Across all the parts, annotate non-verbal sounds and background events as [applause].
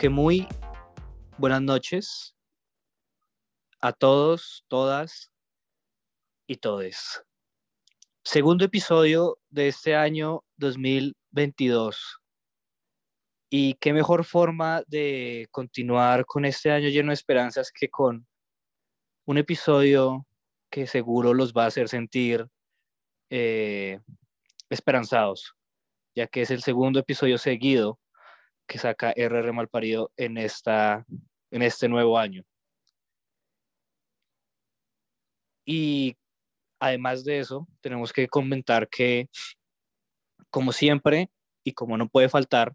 Que muy buenas noches a todos, todas y todes. Segundo episodio de este año 2022. Y qué mejor forma de continuar con este año lleno de esperanzas que con un episodio que seguro los va a hacer sentir eh, esperanzados, ya que es el segundo episodio seguido que saca RR Malparido en, esta, en este nuevo año. Y además de eso, tenemos que comentar que, como siempre, y como no puede faltar,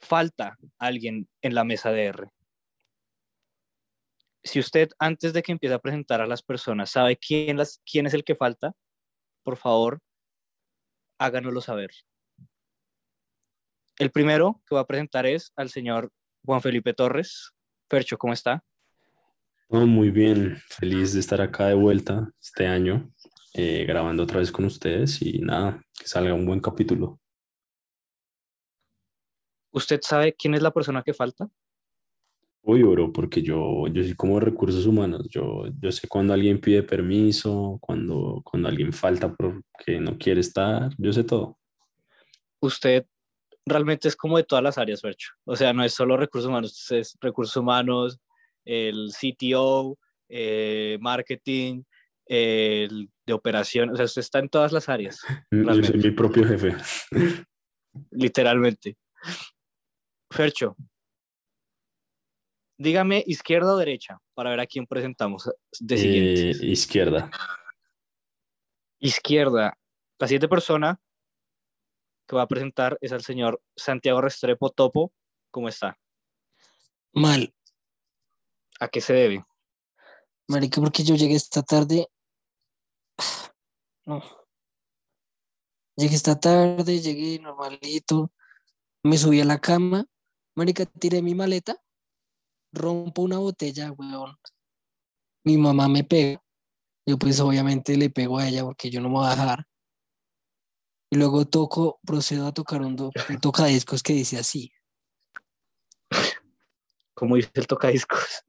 falta alguien en la mesa de R. Si usted, antes de que empiece a presentar a las personas, sabe quién, las, quién es el que falta, por favor, háganoslo saber. El primero que va a presentar es al señor Juan Felipe Torres. Percho, ¿cómo está? muy bien, feliz de estar acá de vuelta este año, eh, grabando otra vez con ustedes y nada, que salga un buen capítulo. ¿Usted sabe quién es la persona que falta? Uy, bro, porque yo, yo soy como recursos humanos. Yo, yo sé cuando alguien pide permiso, cuando, cuando alguien falta porque no quiere estar, yo sé todo. Usted realmente es como de todas las áreas, Fercho. O sea, no es solo recursos humanos, es recursos humanos, el CTO, eh, marketing, el de operación, o sea, usted está en todas las áreas. [laughs] Yo soy mi propio jefe. Literalmente. Fercho, dígame izquierda o derecha para ver a quién presentamos de siguiente. Eh, izquierda. Izquierda. La siguiente persona que va a presentar es al señor Santiago Restrepo Topo. ¿Cómo está? Mal. ¿A qué se debe? Marica, porque yo llegué esta tarde. No. Llegué esta tarde, llegué normalito. Me subí a la cama. Marica, tiré mi maleta. Rompo una botella, weón. Mi mamá me pega. Yo pues obviamente le pego a ella porque yo no me voy a dejar. Y luego toco, procedo a tocar un, un tocadiscos que dice así. ¿Cómo dice el tocadiscos?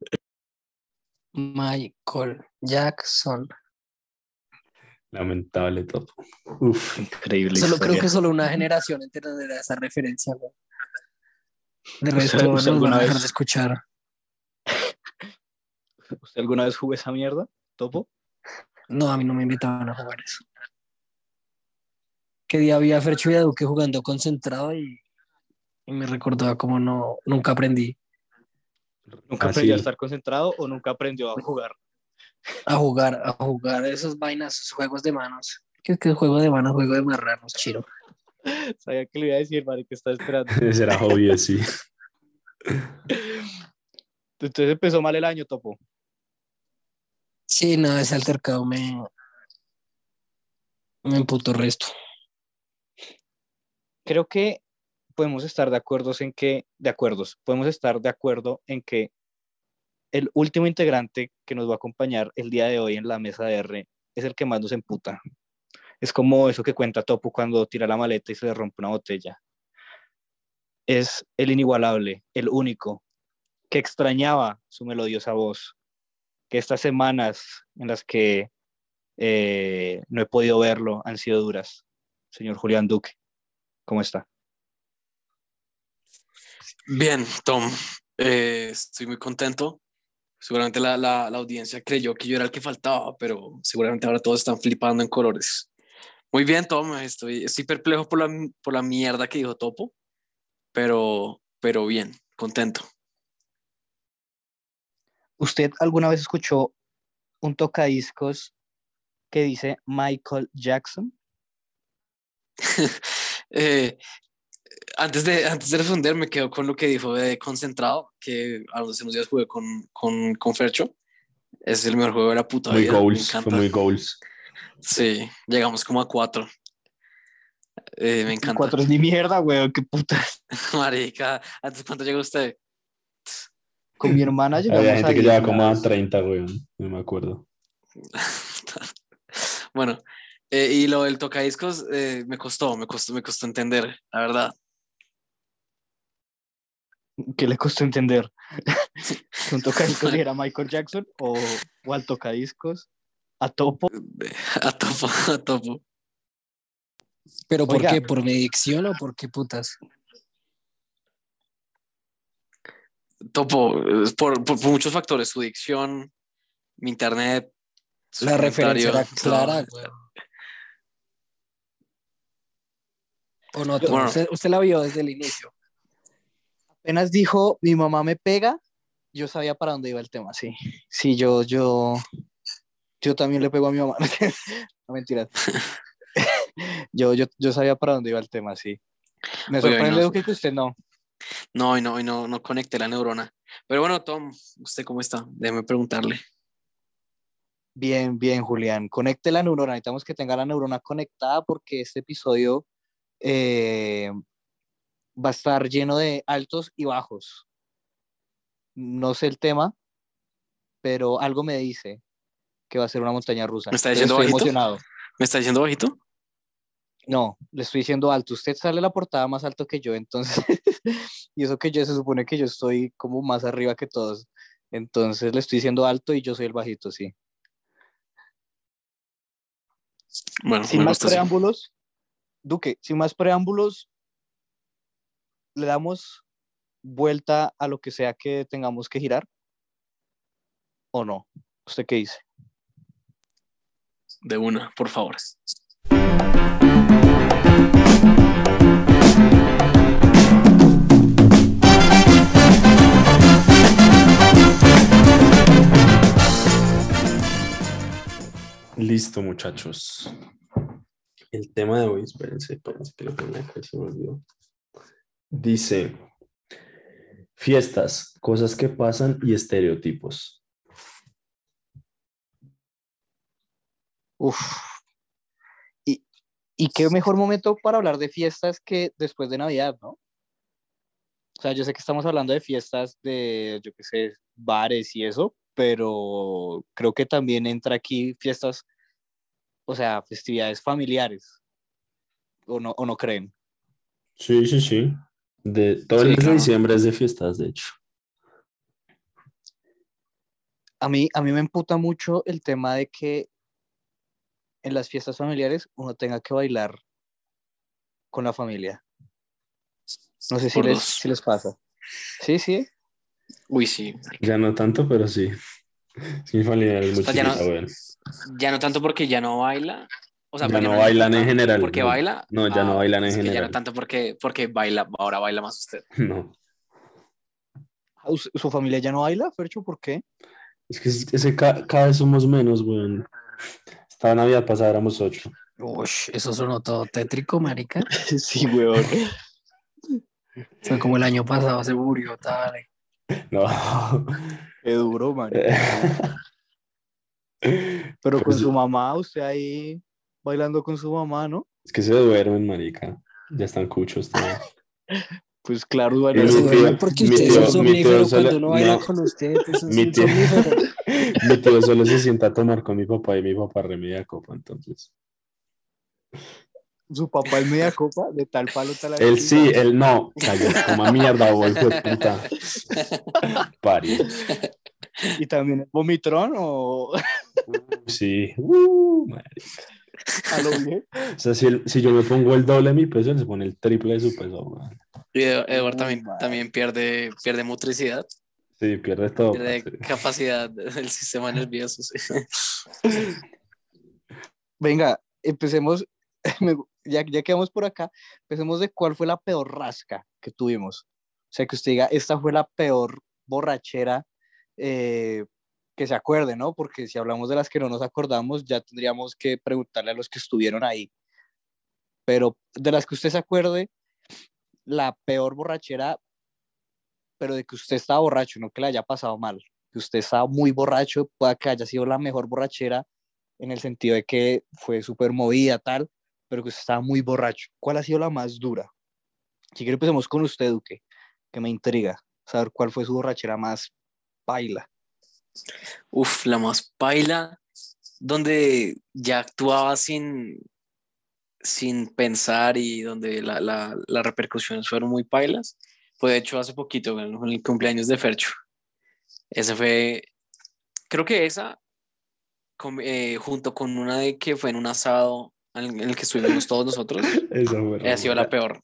Michael Jackson. Lamentable todo. Uf, increíble. Solo creo que solo una generación entenderá esa referencia. De resto, no alguna vez de escuchar. ¿Usted alguna vez jugó esa mierda, Topo? No, a mí no me invitaban a jugar eso que día había Fercho y Duque jugando concentrado y, me recordaba como no, nunca aprendí. ¿Nunca aprendió a estar concentrado o nunca aprendió a jugar? A jugar, a jugar esos vainas, esos juegos de manos. ¿Qué es que juego de manos? Juego de marranos, chiro. [laughs] Sabía que le iba a decir, Mari, que está esperando. [laughs] Será hobby, [laughs] sí. Entonces empezó mal el año, Topo. Sí, no, ese altercado me, me emputó resto creo que podemos estar de acuerdo en que, de acuerdos, podemos estar de acuerdo en que el último integrante que nos va a acompañar el día de hoy en la mesa de R es el que más nos emputa. Es como eso que cuenta Topo cuando tira la maleta y se le rompe una botella. Es el inigualable, el único, que extrañaba su melodiosa voz, que estas semanas en las que eh, no he podido verlo han sido duras, señor Julián Duque. ¿Cómo está? Bien, Tom. Eh, estoy muy contento. Seguramente la, la, la, audiencia creyó que yo era el que faltaba, pero seguramente ahora todos están flipando en colores. Muy bien, Tom. Estoy, estoy perplejo por la, por la mierda que dijo Topo, pero, pero bien, contento. ¿Usted alguna vez escuchó un tocadiscos que dice Michael Jackson? [laughs] Eh, antes, de, antes de responder, me quedo con lo que dijo de concentrado, que hace unos días jugué con, con, con Fercho. Es el mejor juego de la puta muy Goals, fue muy goals. Sí, llegamos como a cuatro. Eh, me encanta. Cuatro es ni mierda, weón, qué puta. [laughs] Marica, ¿antes cuánto llegó usted? Con mi hermana llegamos Había gente que llegaba como a 30, weón, no me acuerdo. [laughs] bueno, eh, y lo del tocadiscos eh, me costó, me costó, me costó entender, la verdad. ¿Qué le costó entender? [laughs] ¿Un tocadiscos era Michael Jackson o, o al tocadiscos? ¿A topo? [laughs] A topo, a topo. ¿Pero por Oiga. qué? ¿Por mi dicción o por qué putas? Topo, por, por- por muchos factores, su dicción, mi internet. su La referencia era clara, güey. ¿O no? Bueno. usted, usted la vio desde el inicio. Apenas dijo, mi mamá me pega, yo sabía para dónde iba el tema, sí. Sí, yo, yo, yo también le pego a mi mamá. [laughs] no, mentiras. [laughs] yo, yo, yo sabía para dónde iba el tema, sí. Me y sorprende no- que usted no. No, y no, y no, no conecté la neurona. Pero bueno, Tom, ¿usted cómo está? Déjeme preguntarle. Bien, bien, Julián. Conecte la neurona. Necesitamos que tenga la neurona conectada porque este episodio eh, va a estar lleno de altos y bajos. No sé el tema, pero algo me dice que va a ser una montaña rusa. ¿Me está diciendo estoy bajito? emocionado. ¿Me está diciendo bajito? No, le estoy diciendo alto. Usted sale a la portada más alto que yo, entonces, [laughs] y eso que yo se supone que yo estoy como más arriba que todos. Entonces le estoy diciendo alto y yo soy el bajito, sí. Bueno, sin más preámbulos, Duque, sin más preámbulos, le damos vuelta a lo que sea que tengamos que girar. ¿O no? ¿Usted qué dice? De una, por favor. Listo, muchachos. El tema de hoy, espérense, espérense que lo ponga acá, se me olvidó. Dice, fiestas, cosas que pasan y estereotipos. Uf. Y, y qué mejor momento para hablar de fiestas que después de Navidad, ¿no? O sea, yo sé que estamos hablando de fiestas de, yo qué sé, bares y eso, pero creo que también entra aquí fiestas, o sea, festividades familiares. ¿O no, o no creen? Sí, sí, sí. De, todo Sí, el mes de diciembre es de fiestas, de hecho. A mí, a mí me emputa mucho el tema de que en las fiestas familiares uno tenga que bailar con la familia. No sé si les, si les pasa. Sí, sí. Uy, sí. Ya no tanto, pero sí. Sí, mi familia es muy sea, ya no- chiquita, bueno. Ya no tanto porque ya no baila. O sea, Ya no bailan en general, Porque no. baila. No, ya no bailan en que Ya general. no tanto porque, porque baila, ahora baila más usted. [laughs] No. ¿Su su familia ya no baila, Fercho? ¿Por qué? Es que, es que ca- cada vez somos menos, weón. Esta Navidad pasada éramos ocho. Uy, eso sonó todo tétrico, marica. [laughs] sí, weón. Fue como el año pasado se murió, tal. [laughs] No. Qué duro, man. [laughs] Pero con Pues- su mamá, usted ahí bailando con su mamá, ¿no? Es que se duermen, marica. Ya están cuchos todos. [laughs] Pues claro, bueno, Se tío- duerme porque mi usted tío- es un mi tío somnífero solo- cuando uno baila no. con usted. [laughs] Es un Mi tío-. Mi tío solo se sienta a tomar con mi papá y mi papá remedia copa, entonces. Su papá es media copa, de tal palo, tal Él sí, él no. Cayó como mierda, hijo de puta. Pari. ¿Y también vomitrón o Sí. Uh, a lo bien? O sea, si, si yo me pongo el doble de mi peso, él se pone el triple de su peso. Y Ed- Edward también, también pierde, pierde motricidad, Sí, pierde todo. pierde capacidad del sistema nervioso. sí. Venga, empecemos, [laughs] ya, ya que por acá, empecemos de cuál fue la peor rasca que tuvimos. O sea, que usted diga, esta fue la peor borrachera eh, que se acuerde, ¿no? Porque si hablamos de las que no nos acordamos, ya tendríamos que preguntarle a los que estuvieron ahí. Pero de las que usted se acuerde, la peor borrachera, pero de que usted estaba borracho, no que le haya pasado mal, que usted estaba muy borracho, pueda que haya sido la mejor borrachera en el sentido de que fue súper movida, tal, pero que usted estaba muy borracho. ¿Cuál ha sido la más dura? Si quiere, empecemos con usted, Duque, que me intriga saber cuál fue su borrachera más baila. Uf, la más paila, donde ya actuaba sin, sin pensar y donde la, la- las repercusiones fueron muy pailas, Fue de hecho hace poquito, en el cumpleaños de Fercho. Ese fue, creo que esa, eh, junto con una de que fue en un asado en el que estuvimos todos nosotros, [laughs] Esa fue ha sido la peor.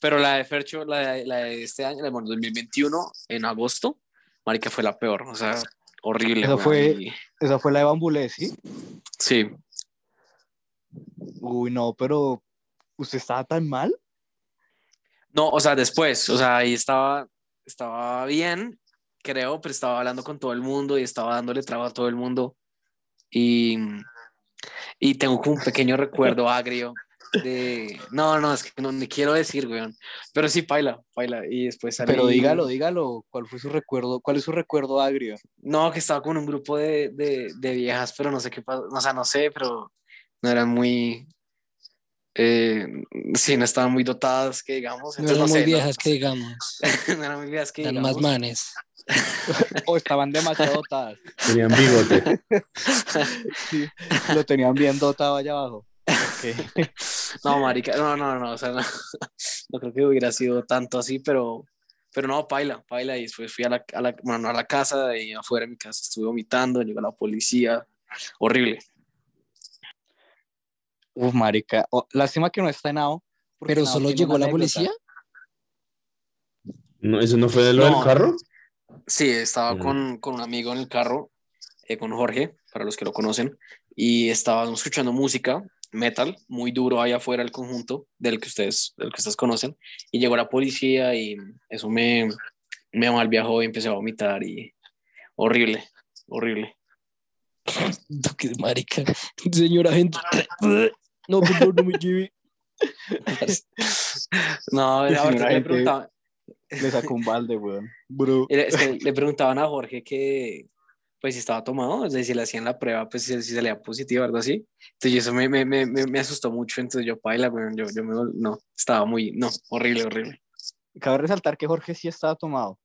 Pero la de Fercho, la de, la de este año, la de 2021, en agosto, marica, fue la peor. O sea, horrible. Esa fue- Esa fue la de Bambulé, ¿sí? Sí, Uy, no, pero ¿usted estaba tan mal? No, o sea, después, o sea, ahí estaba, estaba bien, creo, pero estaba hablando con todo el mundo y estaba dándole trabajo a todo el mundo. Y, y tengo un pequeño [laughs] recuerdo agrio de... No, no, es que no ni quiero decir, weón. Pero sí, paila, paila. Y después salí... Pero dígalo, dígalo, ¿cuál fue su recuerdo? ¿Cuál es su recuerdo agrio? No, que estaba con un grupo de, de, de viejas, pero no sé qué pasó. O sea, no sé, pero no eran muy... Eh, sí, no estaban muy dotadas, que digamos. No Entonces, eran no muy sé, ¿no? viejas que digamos. [laughs] no eran muy viejas que Eran digamos. más manes. [laughs] O estaban demasiado dotadas. Tenían bigote. [laughs] Sí, lo tenían bien dotado allá abajo. Ok. No, marica, no, no, no, o sea, no, no creo que hubiera sido tanto así, pero, pero no, paila, paila, y después fui a la, a la, bueno, no a la casa, y afuera de mi casa estuve vomitando, llegó la policía, horrible. Uf, marica. Oh, lástima que no está en AO. Pero solo llegó la anécdota. policía. No, ¿Eso no fue de lo No. del carro? Sí, estaba con, con un amigo en el carro, eh, con Jorge, para los que lo conocen, y estábamos escuchando música, metal, muy duro allá afuera el conjunto, del que ustedes, del que ustedes conocen, y llegó la policía y eso me, me mal viajó y empecé a vomitar y horrible, horrible. [laughs] Qué marica. Señora gente. No, por favor, no me lleve. [laughs] No, ahorita le gente. Le sacó un balde, weón. Bro. Es que le preguntaban a Jorge que, pues, si estaba tomado, es decir, si le hacían la prueba, pues, si, si salía positivo o algo así. Entonces, eso me, me, me, me me asustó mucho. Entonces, yo, paila, weón, yo, yo me, no, estaba muy, no, horrible, horrible. Cabe resaltar que Jorge sí estaba tomado.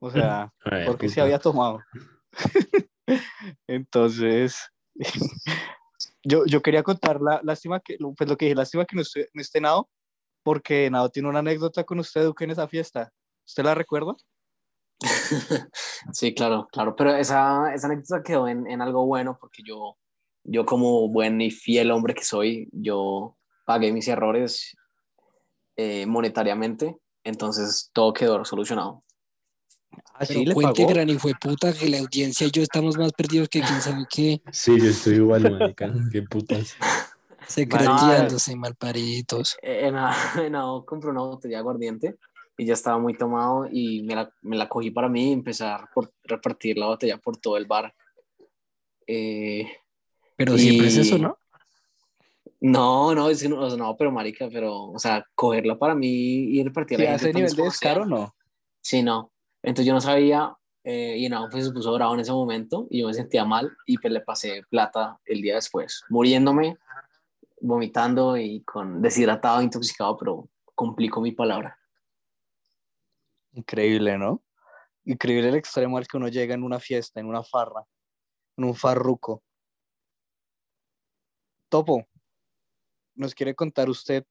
O sea, [laughs] Ay, Jorge sí había tomado. [laughs] Entonces, [laughs] yo, yo quería contar la lástima que, pues lo que dije, lástima que no esté, no esté Nao, porque Nao tiene una anécdota con usted, Duque, en esa fiesta. ¿Usted la recuerda? [laughs] Sí, claro, claro, pero esa, esa anécdota quedó en, en algo bueno porque yo, yo como buen y fiel hombre que soy, yo pagué mis errores eh, monetariamente, entonces todo quedó solucionado. Ah, Pero cuente, gran hijo de puta, que la audiencia y yo estamos más perdidos que quién sabe qué. Sí, yo estoy igual, [laughs] marica. Qué putas. Secreteándose, malpariditos. En, [laughs] en Aho compré una botella de aguardiente y ya estaba muy tomado y me la, me la cogí para mí y empecé a repartir la botella por todo el bar. Eh, Pero Y- siempre es eso, ¿no? no, no, es no, no, pero marica, pero, o sea, cogerla para mí y repartirla. ¿Sí, a ese nivel de descaro no? Sí, no. Entonces yo no sabía eh, y no, pues se puso bravo en ese momento y yo me sentía mal y pues le pasé plata el día después, muriéndome, vomitando y con deshidratado, intoxicado, pero complico mi palabra. Increíble, ¿no? Increíble el extremo al que uno llega en una fiesta, en una farra, en un farruco. Topo, ¿nos quiere contar usted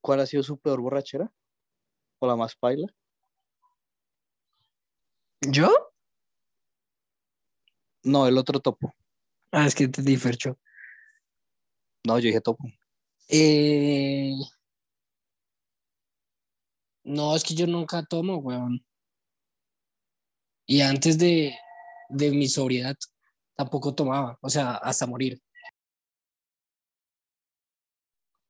cuál ha sido su peor borrachera? ¿O la más paila? ¿Yo? No, el otro topo. Ah, es que te di, Fercho. No, yo dije topo. Eh... No, es que yo nunca tomo, weón. Y antes de, de mi sobriedad tampoco tomaba, o sea, hasta morir.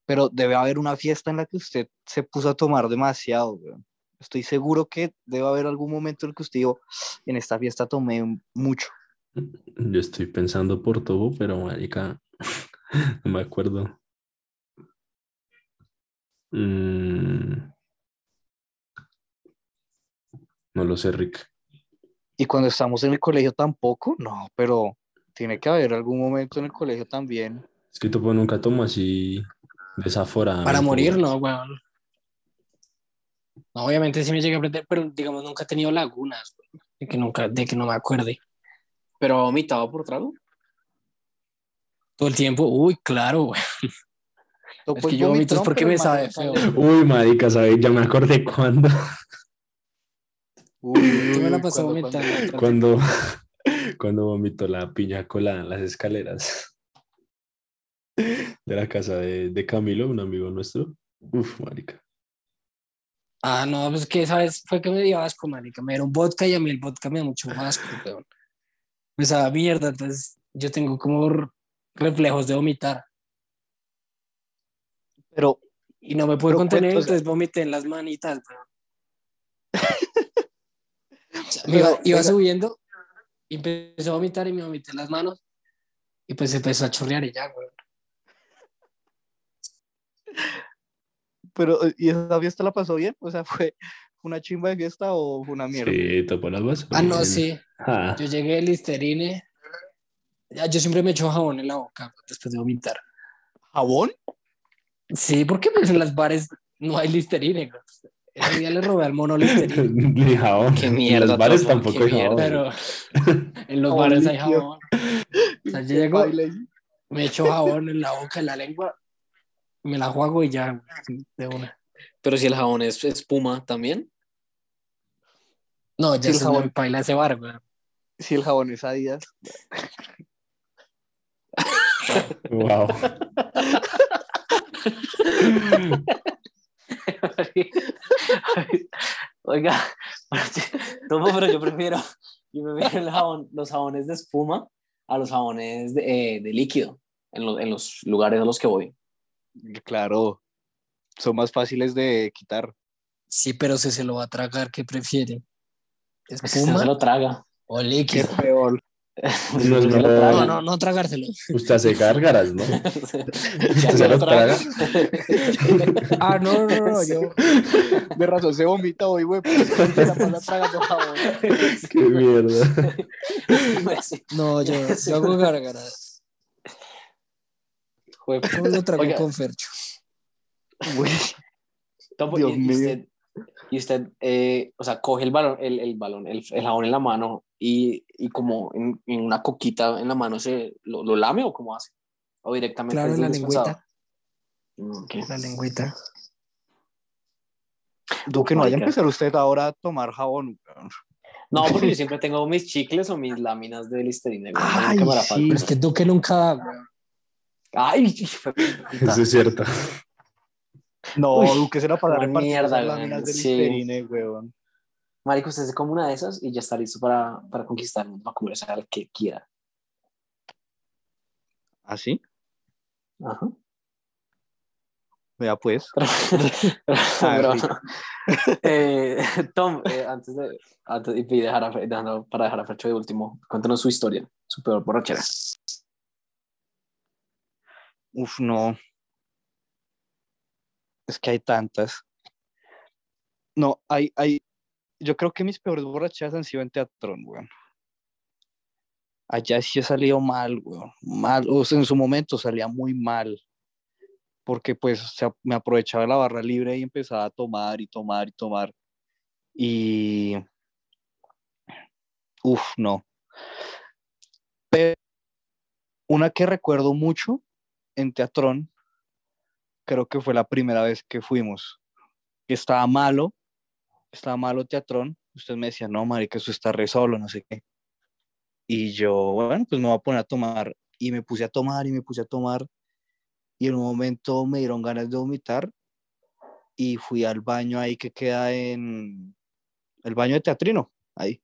Pero debe haber una fiesta en la que usted se puso a tomar demasiado, weón. Estoy seguro que debe haber algún momento en el que usted dijo, en esta fiesta tomé mucho. Yo estoy pensando por todo, pero marica, no [laughs] me acuerdo. Mm. No lo sé, Rick. Y cuando estamos en el colegio tampoco, no, pero tiene que haber algún momento en el colegio también. Es que Topo nunca tomo así desaforada. Para morir, no, weón. No, obviamente sí me llegué a aprender, pero digamos nunca he tenido lagunas, weón, de que nunca, de que no me acuerde. ¿Pero ha vomitado por trago? Todo el tiempo, uy, claro. Topo Es que yo vomito es porque me sabe feo. Uy, marica, ¿sabes? Ya me acordé cuándo. Uy, [laughs] Yo me la uy, pasé cuando- cuando- vomitando. Cuando, [laughs] cuando vomitó la piña colada en las escaleras [laughs] de la casa de, de Camilo, un amigo nuestro. Uf, marica. Ah, no, pues que esa vez fue que me dio asco, marica. Me dieron vodka y a mí el vodka me da mucho asco, weón. Me sabe a mierda, entonces yo tengo como reflejos de vomitar. Pero, Y no me puedo contener, entonces vomité en las manitas. [laughs] O sea, Pero, iba, subiendo y empecé a vomitar y me vomité en las manos. Y pues empezó a chorrear y ya, weón. pero, ¿y esa fiesta la pasó bien? O sea, ¿fue una chimba de fiesta o fue una mierda? Sí, tapó las vasos. Ah, no, sí. Ah, Yo llegué el Listerine. Ya, Yo siempre me echo jabón en la boca después de vomitar. ¿Jabón? Sí, porque pues en las bares no hay Listerine. güey. Ese día le robé al mono Listerine. [laughs] Ni jabón. Qué En mierda, los bares tampoco hay jabón. Pero en los bares hay jabón. O sea, yo llego, me echo jabón en la boca, en la lengua, me la juego y ya, güey, de una. Pero si el jabón es espuma también. No, ya el se jabón. me baila ese bar, güey. Si el jabón es Adidas. Wow. [laughs] Oiga, Topo, pero yo prefiero, yo prefiero el jabón, los jabones de espuma a los jabones de, eh, de líquido en, los- en los lugares a los que voy. Claro, son más fáciles de quitar. Sí, pero si se lo va a tragar, ¿qué prefiere? Es que usted ¿Espuma se lo traga. o Qué líquido? peor. [laughs] No, [laughs] se [laughs] no, No, no, no tragárselo. Usted hace gárgaras, ¿no? Ya ¿Usted se lo los traga? Ah, no, no, no, yo. De razón se vomita hoy, güey. jabón. Qué mierda. No, yo, yo hago gárgaras. Yo lo trago Oiga. con Fercho. Güey, Dios mío. Y usted, eh, o sea, coge el balón, el, el balón, el, el jabón en la mano y, y como en, en una coquita en la mano se lo, lo lame o cómo hace? O directamente Claro, en la lengüita. Mm, ok. La lengüita. Duque, no vaya a empezar usted ahora a tomar jabón. No, [laughs] porque yo siempre tengo mis chicles o mis láminas de Listerine. Ay, sí. Pero es que Duque nunca. Ay. [laughs] Eso es cierto. No, Uy, Duque se la pasa una repartiendo mierda, weón, láminas de sí. Listerine, weón. Marico, usted se come una de esas y ya está listo para, para conquistar, va a comer al que quiera. ¿Así? Ajá. Vea pues. [laughs] Pero, rico. [laughs] eh, Tom, eh, antes de, antes y dejar a, dejando- para dejar a Fercho de último, cuéntanos su historia, su peor borrachera. Uf, no. Es que hay tantas. No, hay, hay. Yo creo que mis peores borracheras han sido en teatrón, weón. Allá sí he salido mal, weón. Mal. O en su momento salía muy mal. Porque pues me aprovechaba la barra libre y empezaba a tomar y tomar y tomar. Y. Uf, no. Pero una que recuerdo mucho en Teatrón, creo que fue la primera vez que fuimos. Estaba malo, estaba malo Teatrón. Usted me decía, no, marica, eso está re solo, no sé qué. Y yo, bueno, pues me voy a poner a tomar. Y me puse a tomar y me puse a tomar. Y en un momento me dieron ganas de vomitar. Y fui al baño ahí que queda en el baño de Teatrino, ahí.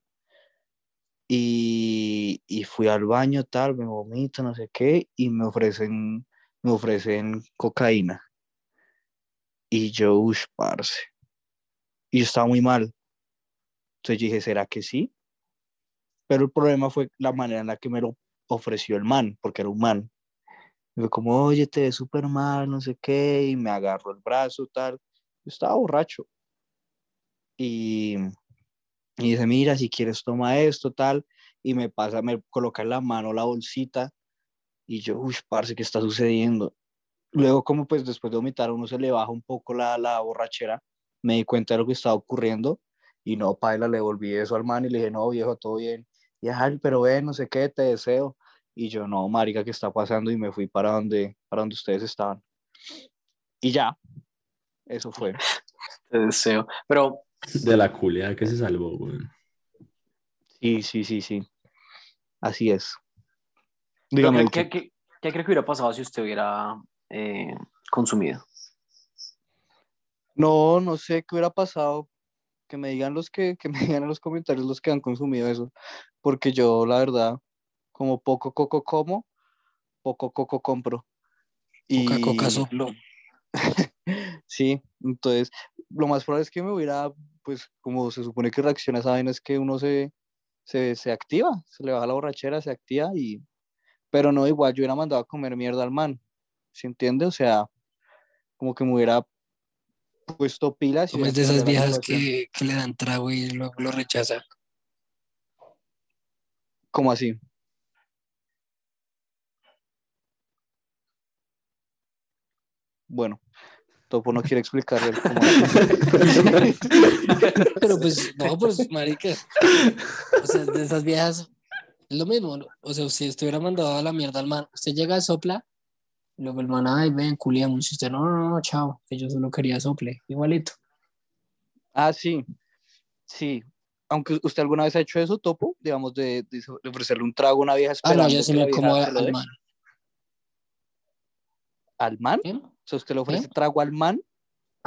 Y, y fui al baño, tal, me vomito, no sé qué, y me ofrecen, me ofrecen cocaína. Y yo, uff, parce. Y yo estaba muy mal. Entonces yo dije, ¿será que sí? Pero el problema fue la manera en la que me lo ofreció el man, porque era un man. Me fue como, oye, te ves súper mal, no sé qué, y me agarró el brazo, tal. Yo estaba borracho. Y, y dice, mira, si quieres toma esto, tal. Y me pasa, me coloca en la mano la bolsita. Y yo, uy, parce, ¿qué está sucediendo? Luego, como pues después de vomitar, a uno se le baja un poco la, la borrachera. Me di cuenta de lo que estaba ocurriendo. Y no, paila, le volví eso al man y le dije, no, viejo, todo bien. Y ay, pero ven, no sé qué, te deseo. Y yo, no, marica, ¿qué está pasando? Y me fui para donde, para donde ustedes estaban. Y ya, eso fue. Te deseo. Pero De la culia que se salvó, güey. Sí, sí, sí, sí. Así es. Dígame, ¿Qué, qué, qué- qué cree que hubiera pasado si usted hubiera eh, consumido? No, no sé qué hubiera pasado. Que me digan los que, que me [laughs] digan en los comentarios los que han consumido eso. Porque yo, la verdad, como poco coco como, poco coco compro. Coca, coca Y- soplo. [laughs] Sí, entonces lo más probable es que me hubiera, pues como se supone que reacciona a esa vaina es que uno se, se, se activa, se le baja la borrachera, se activa y... Pero no, igual yo hubiera mandado a comer mierda al man, ¿se entiende? O sea, como que me hubiera puesto pilas. Como es de esas viejas que, que le dan trago y luego lo rechazan. ¿Cómo así? Bueno, Topo no quiere explicarle cómo. [laughs] Pero pues, no, pues, marica. O sea, de esas viejas, es lo mismo. ¿no? O sea, si usted hubiera mandado a la mierda al man, usted llega, sopla, luego el man, ay, ven, culiamos. Y usted, no, no, no, chao, que yo solo quería sople, igualito. Ah, sí, sí. Aunque usted alguna vez ha hecho eso, Topo, digamos, de, ofrecerle un trago a una vieja Ah, no, esperando yo se lo al dé. man. ¿Al man? O sea, usted le ofrece ¿Eh? trago al man.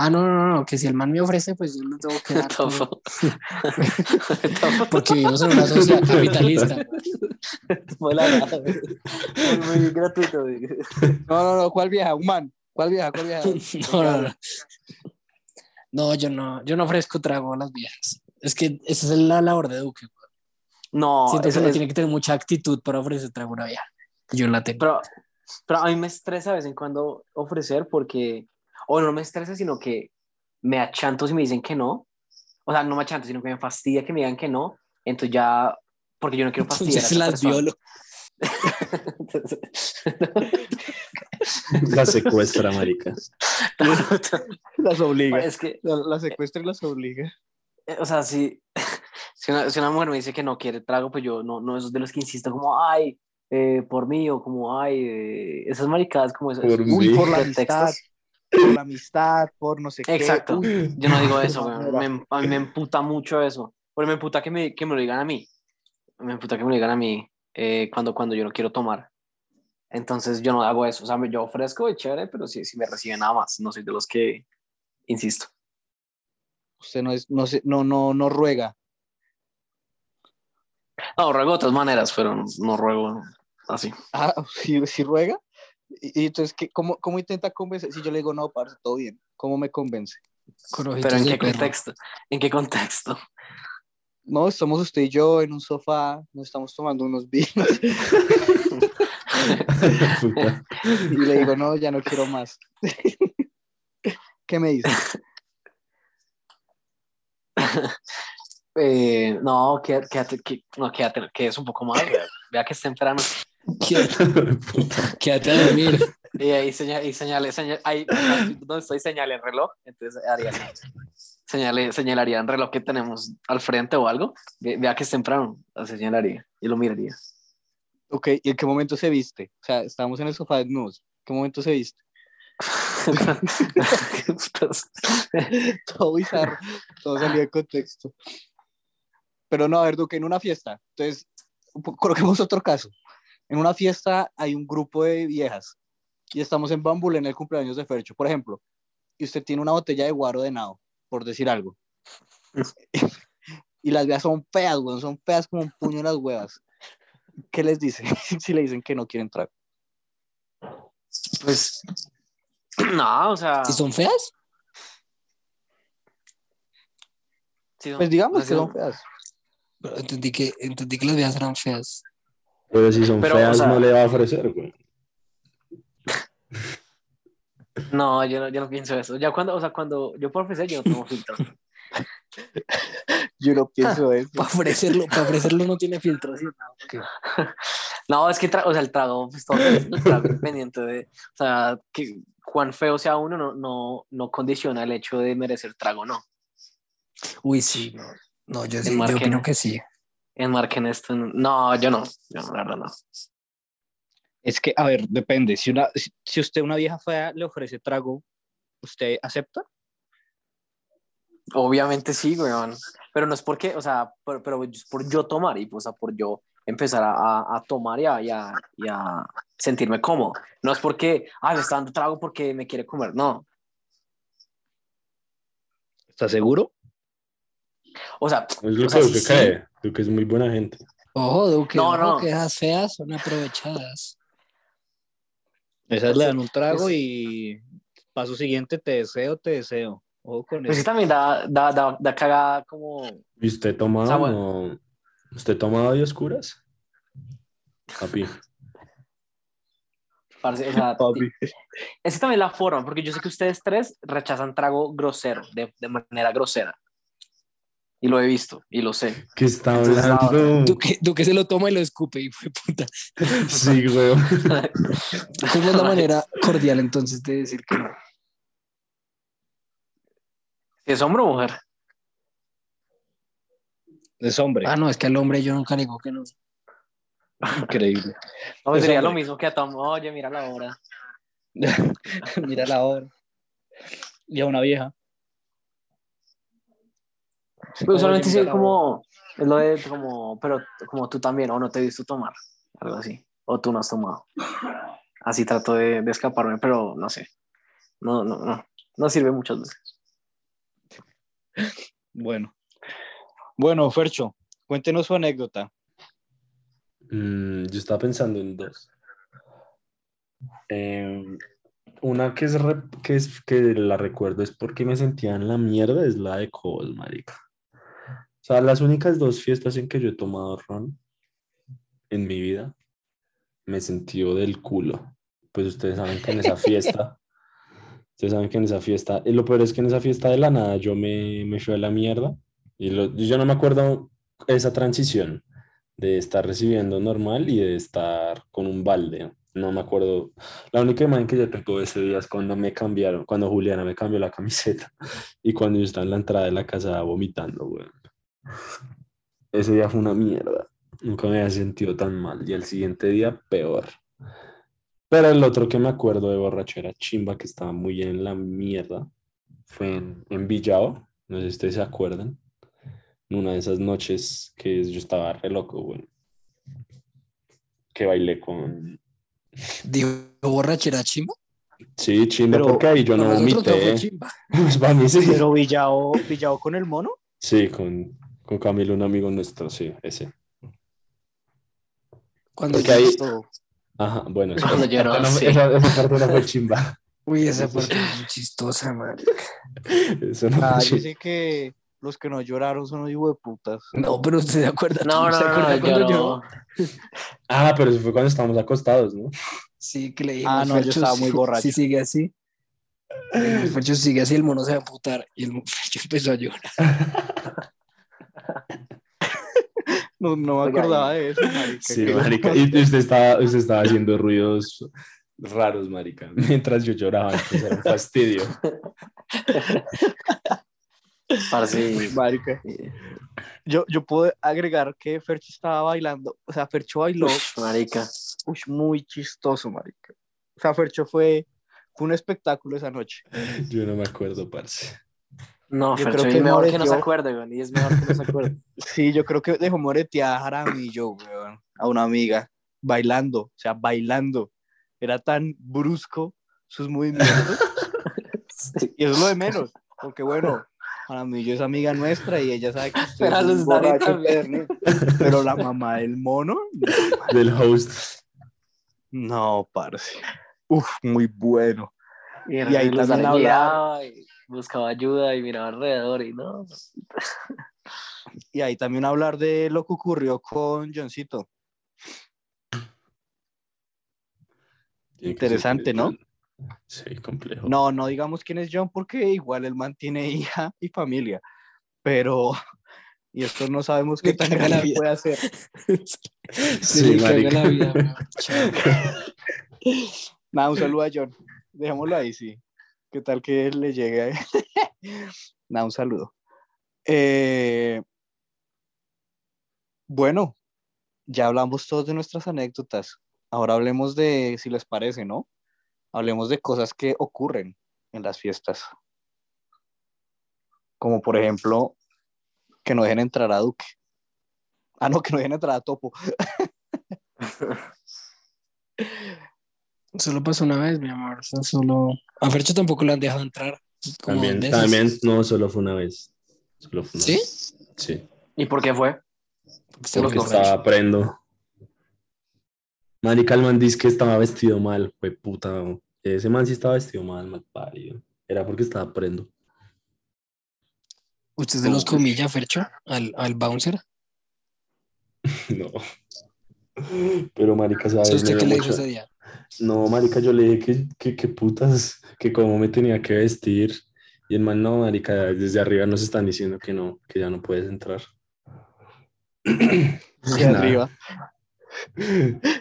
Ah, no, no, no, que si el man me ofrece, pues yo lo tengo que [laughs] dar. Topo. [laughs] [laughs] porque vivimos en una sociedad capitalista. Fue la nada, güey. Muy, muy gratuito. güey. No, no, no, ¿cuál vieja? Un man. ¿Cuál vieja? ¿Cuál vieja? No, no, no. No, yo no, yo no ofrezco trago a las viejas. Es que esa es la labor de Duque. No, Siento eso que uno es- tiene que tener mucha actitud para ofrecer trago a una vieja. Yo la tengo. pero, pero a mí me estresa de vez en cuando ofrecer porque, o no me estresa, sino que me achanto si me dicen que no. O sea, no me achanto, sino que me fastidia que me digan que no. Entonces ya, porque yo no quiero fastidiar. Entonces a las persona. violo. La secuestra, maricas. [laughs] Las obliga. es que, La, la secuestra y las obliga. eh, o sea, si, [laughs] si, una, si una mujer me dice que no quiere trago, pues yo no, no es de los que insisto como, ay, eh, por mí, o como, ay, eh, esas maricadas como esas. Por Uy, mí. por la amistad. Por la amistad, por no sé qué. Exacto. Yo no digo [laughs] eso. Me- a mí me emputa mucho eso. Porque me emputa que me, que me lo digan a mí. Me emputa que me lo digan a mí eh, cuando, cuando yo no quiero tomar. Entonces yo no hago eso. O sea, yo ofrezco y chévere, pero si, si me reciben nada más. No soy de los que, insisto. Usted no es, no no, no, no ruega. No, ruego de otras maneras, pero no, no ruego así. Ah, [laughs] sí, sí ruega. Y, y entonces, ¿qué, cómo, ¿cómo intenta convencer? Si yo le digo, no, parce, todo bien. ¿Cómo me convence? Pero ¿en qué perro. contexto? ¿En qué contexto? No, estamos usted y yo en un sofá, nos estamos tomando unos vinos. [laughs] Y le digo, no, ya no quiero más. [laughs] ¿Qué me dice? [laughs] Eh, no, quédate, quédate, que- no, quédate, que es un poco más. Vea, vea que es temprano. [laughs] Quédate, a dormir. Y ahí señale, y señale, señale, ahí donde estoy señale el reloj, entonces haría. Señale, señalaría el reloj que tenemos al frente o algo. Ve- Vea que es temprano, lo señalaría y lo miraría. Ok, ¿y en qué momento se viste? O sea, estábamos en el sofá desnudos. ¿En qué momento se viste? [laughs] [laughs] todo bizarro, todo salió de contexto. Pero no, a ver, Duque, en una fiesta. Entonces, coloquemos otro caso. En una fiesta hay un grupo de viejas y estamos en Bambul en el cumpleaños de Fercho, por ejemplo, y usted tiene una botella de guaro de nao, por decir algo. [laughs] y las viejas son feas, güey, son feas como un puño en las huevas. ¿Qué les dice [laughs] si le dicen que no quieren trago? Pues, [clears throat] no, o sea. ¿Si son feas? sí, no, Pues digamos que son feas. Pero Entendí que, entendí que las viejas eran feas. Pero si son Pero, feas, o sea- no le va a ofrecer, güey. [laughs] No, yo no, yo no pienso eso. Ya cuando, o sea, cuando yo por ofrecer, yo no tengo filtro. Yo no pienso [laughs] eso. Para ofrecerlo, para ofrecerlo no tiene filtro. No, es que, o sea, el trago, pues todo es el trago independiente de, o sea, que cuán feo sea uno no, no, no condiciona el hecho de merecer trago, no. Uy, sí, no. No, yo, sí, yo opino que sí. Enmarquen esto. en- No, yo no, yo no, la verdad no. Es que, a ver, depende. Si, una, si, usted una vieja fea le ofrece trago, ¿usted acepta? Obviamente sí, weón. Pero no es porque, o sea, pero, pero es por yo tomar y, o sea, por yo empezar a, a- a tomar y a, y, a, y a sentirme cómodo. No es porque, ah, me está dando trago porque me quiere comer. No. ¿Estás seguro? O sea, Es lo O sea, que sí, Duque sí. cree. Duque es muy buena gente. Ojo, Duque, No, ojo, no. que esas feas son aprovechadas. Esas le dan un trago es- y paso siguiente, te deseo, te deseo. Ojo con pues sí eso. también da, da, da, da cagada como, ¿Y usted toma O sea, bueno. ¿Usted toma de oscuras? Papi. parce, o sea, [laughs] Papi. esa también es la forma, porque yo sé que ustedes tres rechazan trago grosero, de, de manera grosera. Y lo he visto, y lo sé. ¿Qué está Entonces, hablando? Duque, Duque se lo toma y lo escupe y fue puta. Sí, güey. ¿Cómo es la manera cordial entonces de decir que no? Es hombre o mujer. Es hombre. Ah, no, es que al hombre yo nunca digo que no. Increíble. No, Es sería hombre. lo mismo que a Tom. Oye, mira la hora. [laughs] Mira la hora. Y a una vieja. Pero usualmente sí, como, es lo de como, pero como tú también, o no te he visto tomar, algo así, o tú no has tomado. Así trato de, de escaparme, pero no sé. No, no, no, no sirve muchas veces. Bueno. Bueno, Fercho, cuéntenos su anécdota. Mm, yo estaba pensando en dos. Eh, una que es, re- que es que la recuerdo es porque me sentía en la mierda, es la de Cobol, marica. O sea, las únicas dos fiestas en que yo he tomado ron en mi vida, me sentí del culo. Pues ustedes saben que en esa fiesta, [laughs] ustedes saben que en esa fiesta, y lo peor es que en esa fiesta de la nada yo me, me fui a la mierda y lo- yo no me acuerdo esa transición de estar recibiendo normal y de estar con un balde. No me acuerdo. La única imagen que yo tengo ese día es cuando me cambiaron, cuando Juliana me cambió la camiseta [laughs] y cuando yo estaba en la entrada de la casa vomitando, güey. Ese día fue una mierda. Nunca me había sentido tan mal. Y el siguiente día, peor. Pero el otro que me acuerdo de borrachera chimba que estaba muy en la mierda fue en, en Villao. No sé si ustedes se acuerdan. En una de esas noches que yo estaba re loco, güey. Que bailé con. Dijo borrachera chimba. Sí, chimba, Pero porque ahí yo no vomité. [laughs] Pues para mí sí. Pero Villao, Villao con el mono. Sí, con, con Camilo, un amigo nuestro, sí, ese. Cuando Porque ahí- todo. Ajá, bueno, esa, Cuando lloró, parte no- sí. esa- esa parte no fue chimba. [laughs] Uy, esa parte es muy chistosa, madre. Eso no fue Ah, yo sé que los que no lloraron son los hijos de putas. No, pero usted se acuerda. No, no, ¿Se no, acuerda no, cuando yo lloró? no. [laughs] Ah, pero eso fue cuando estábamos acostados, ¿no? Sí, que le dijimos. Ah, no, yo "Fercho, estaba muy borracho". Si sigue así. dijimos, Fercho, si sigue así, el mono se va a amputar. Y el [laughs] Fercho empezó a llorar. [laughs] No, no me acordaba de eso, marica. Sí, marica. Y usted estaba, usted estaba haciendo ruidos raros, marica, [laughs] mientras yo lloraba, entonces era un fastidio. [laughs] Parce, Marica. Yo, yo puedo agregar que Fercho estaba bailando. O sea, Fercho bailó. ush, marica. Uy, muy chistoso, marica. O sea, Fercho fue, fue un espectáculo esa noche. Yo no me acuerdo, parce. No, Yo Fercho, creo que es mejor que no se acuerde, güey. Y es mejor que no se acuerde. [laughs] Sí, yo creo que dejó moretear a Jaramillo, weón, a una amiga, bailando, o sea, bailando. Era tan brusco sus movimientos. [laughs] Sí. y eso es lo de menos, porque bueno, Jaramillo es amiga nuestra y ella sabe que usted Pero es un. Pero la mamá del mono, Del host. no, parce. Uf, muy bueno. Y, Y ahí también hablaba- y buscaba ayuda y miraba alrededor y no. Y ahí también hablar de lo que ocurrió con Johncito. Interesante, ¿no? Sí, complejo. No, no digamos quién es John porque igual el man tiene [laughs] hija y familia, pero y esto no sabemos qué tan vida. puede hacer. [laughs] Sí, la vida. [laughs] Nada, un saludo a John. Dejémoslo ahí, sí. ¿Qué tal que le llegue? [laughs] Nada, un saludo. Eh, bueno, ya hablamos todos de nuestras anécdotas. Ahora hablemos de, si les parece, ¿no? Hablemos de cosas que ocurren en las fiestas. Como por ejemplo, que no dejen entrar a Duque. Ah, no, que no dejen entrar a Topo. [laughs] [laughs] Solo pasó una vez, mi amor. o sea, solo... A Fercho tampoco lo han dejado entrar. También, también, no, solo fue una vez. Solo fue una ¿Sí? vez. Sí. ¿Y por qué fue? Estaba Porque estaba prendo. Marica, el man dice que estaba vestido mal, fue puta. Ese man sí estaba vestido mal, mal parido. Era porque estaba prendo. ¿Usted es de los comilla, Fercho? Al, al bouncer. [laughs] No. Pero marica, ¿sabes? ¿Sí ¿Usted qué le dijo ese día? No, marica, yo le dije que, que, que putas, que cómo me tenía que vestir. Y el man, no, marica, desde arriba nos están diciendo que no, que ya no puedes entrar. [clears throat] De [clears throat] Nada. arriba. [clears throat]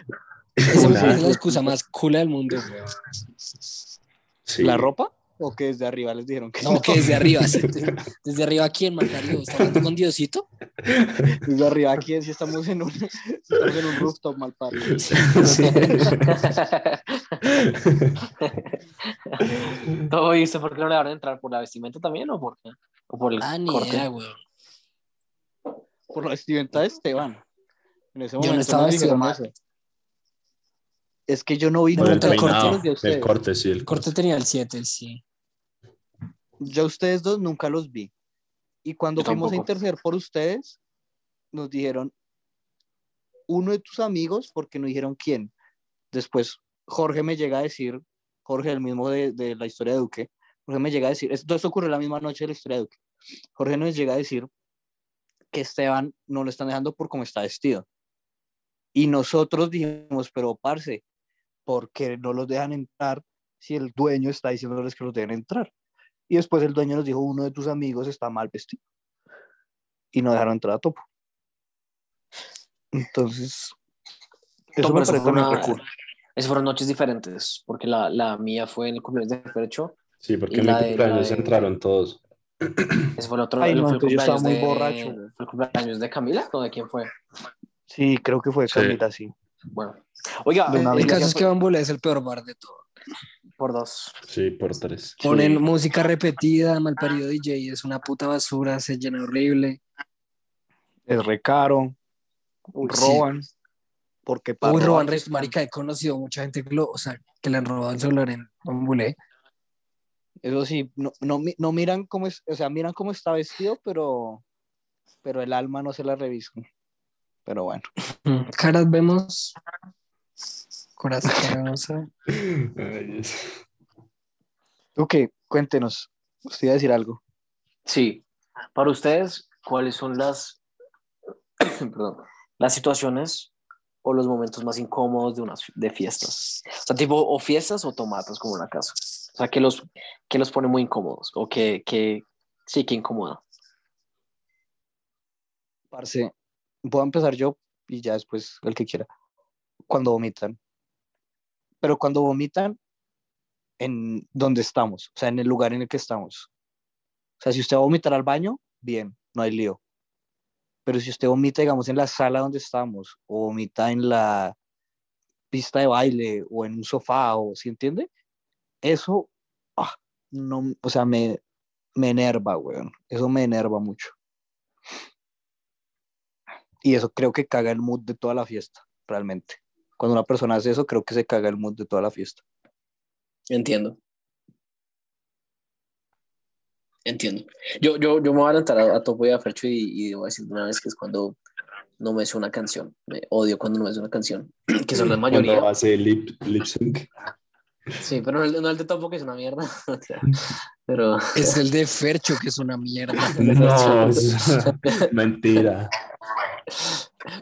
Esa parece la excusa más cool del mundo. Sí. ¿La ropa? ¿O que desde arriba les dijeron que No, que desde arriba. sí, [laughs] Desde arriba, ¿quién, Macario? ¿Está hablando con Diosito? Desde arriba, aquí si estamos en un, si estamos en un rooftop mal parido. [laughs] ¿Todo viste por qué no le van a entrar? ¿Por la vestimenta también o por qué? ¿O por el Ah, ni corte? idea, weón. Por la vestimenta de Esteban. En ese Yo no momento estaba vestido mal. Es que yo no vi el nunca el corte de el corte, sí, el El corte corte. tenía el 7, sí. Yo ustedes dos nunca los vi. Y cuando Yo fuimos a interceder por ustedes, nos dijeron uno de tus amigos, porque no dijeron quién. Después Jorge me llega a decir, Jorge, el mismo de, de la historia de Duque, Jorge me llega a decir, esto, esto ocurrió la misma noche de la historia de Duque. Jorge nos llega a decir que Esteban no lo están dejando por cómo está vestido. Y nosotros dijimos, pero parce, ¿por qué no los dejan entrar si el dueño está diciéndoles que los dejen entrar? Y después el dueño nos dijo, uno de tus amigos está mal vestido. Y no dejaron entrar a Topo. Entonces, eso me parece una- cool. Esas fueron noches diferentes, porque la, la mía fue en el cumpleaños de Fercho. Sí, porque en mi de- cumpleaños de- entraron todos. Ese fue el otro. Ay, no, fue el entonces yo estaba cumpleaños muy de- borracho. ¿Fue el cumpleaños de Camila? ¿O de quién fue? Sí, creo que fue Sí. Camila, sí. Bueno. Oiga, De El caso es que Bambule es el peor bar de todo. Por dos. Sí, por tres. Ponen música repetida, malparido DJ, es una puta basura, se llena horrible. Es re caro, Uy, roban. Porque para Uy, roban resto, marica, he conocido mucha gente que, lo, o sea, que le han robado el celular en Bambule. Eso sí, no, no, no miran cómo es, o sea, miran cómo está vestido, pero, pero el alma no se la revisan. Pero bueno. Caras vemos, corazón. ¿eh? Ay. Cuéntenos. Usted iba a decir algo. Sí. Para ustedes, ¿cuáles son las, [clears throat] perdón, las situaciones o los momentos más incómodos de unas de fiestas? O sea, tipo, o fiestas o tomatas, como en la casa. O sea, que los, que los pone muy incómodos o que, que sí, que incomoda. Parce, voy a empezar yo y ya después el que quiera. Cuando vomitan. Pero cuando vomitan en donde estamos, o sea, en el lugar en el que estamos. O sea, si usted va a vomitar al baño, bien, no hay lío. Pero si usted vomita, digamos, en la sala donde estamos, o vomita en la pista de baile, o en un sofá, o ¿sí entiende? Eso, ah, no, o sea, me, me enerva, weón. Eso me enerva mucho. Y eso creo que caga el mood de toda la fiesta, realmente. Cuando una persona hace eso, creo que se caga el mood de toda la fiesta. Entiendo. Entiendo. Yo, yo, yo me voy a adelantar a, a Topo y a Fercho y, y voy a decir de una vez que es cuando no me sé una canción. Me odio cuando no me sé una canción, [clears throat] que son la mayoría. Cuando hace lip, lip sync. Sí, pero no el, no el de Topo, que es una mierda. [laughs] [laughs] pero Es el de Fercho, que es una mierda. No, es- [laughs] mentira.